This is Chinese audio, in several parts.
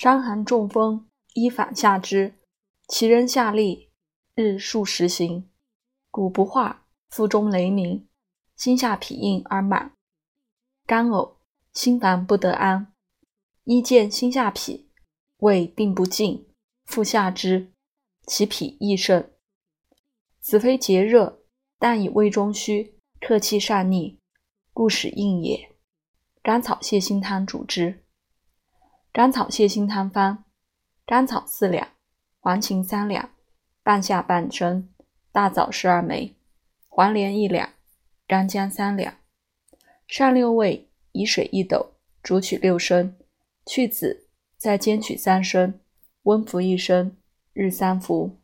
伤寒中风，衣反下之，其人下利，日数十行，骨不化，腹中雷鸣，心下痞硬而满，干呕，心烦不得安。衣见心下痞，胃病不尽，腹下之，其痞亦甚。此非结热，但以胃中虚，客气善逆，故使硬也。甘草泻心汤主之。甘草泻心汤方：甘草四两，黄芩三两，半夏半升，大枣十二枚，黄连一两，干姜三两。上六味，以水一斗，煮取六升，去籽，再煎取三升，温服一升，日三服。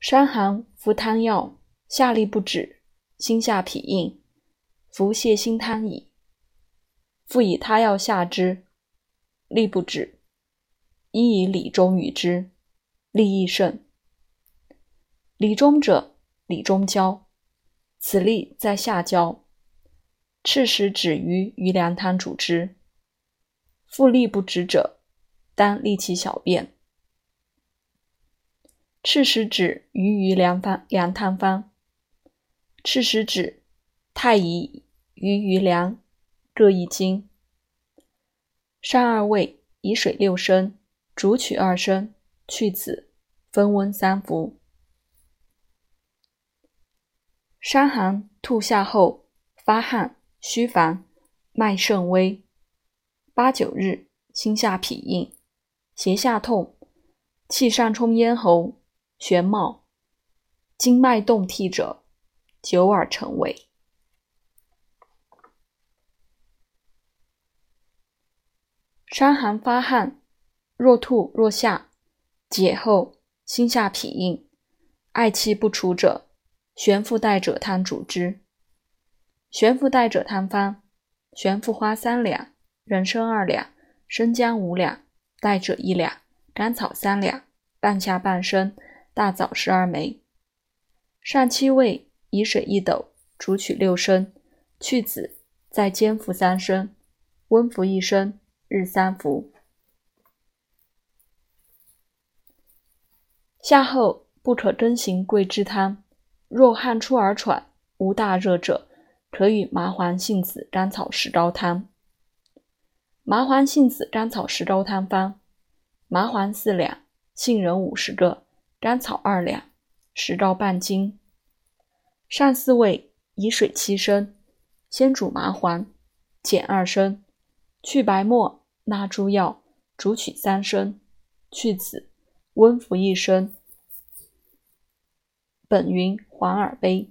伤寒服汤药，下利不止。心下痞硬，服泻心汤矣。复以他药下之，利不止。医以理中与之，利亦甚。理中者，理中焦，此利在下焦。赤石止于余粮汤主之。复利不止者，当利其小便。赤石止于余粮方粮汤方。赤石止、太乙、鱼鱼凉各一斤。上二味，以水六升，煮取二升，去子，分温三服。伤寒吐下后，发汗，虚烦，脉甚微，八九日，心下痞硬，胁下痛，气上冲咽喉，玄冒，经脉动涕者。久而成痿。伤寒发汗，若吐若下，解后心下痞硬，嗳气不除者，玄附带者汤主之。玄附带者汤方：玄附花三两，人参二两，生姜五两，带者一两，甘草三两，半夏半升，大枣十二枚。上七味。以水一斗，煮取六升，去子，再煎服三升，温服一升，日三服。夏后不可更行桂枝汤。若汗出而喘，无大热者，可与麻黄杏子甘草石膏汤。麻黄杏子甘草石膏汤方：麻黄四两，杏仁五十个，甘草二两，石膏半斤。上四味，以水七升，先煮麻黄，减二升，去白沫，纳诸药，煮取三升，去子，温服一升。本云黄耳杯。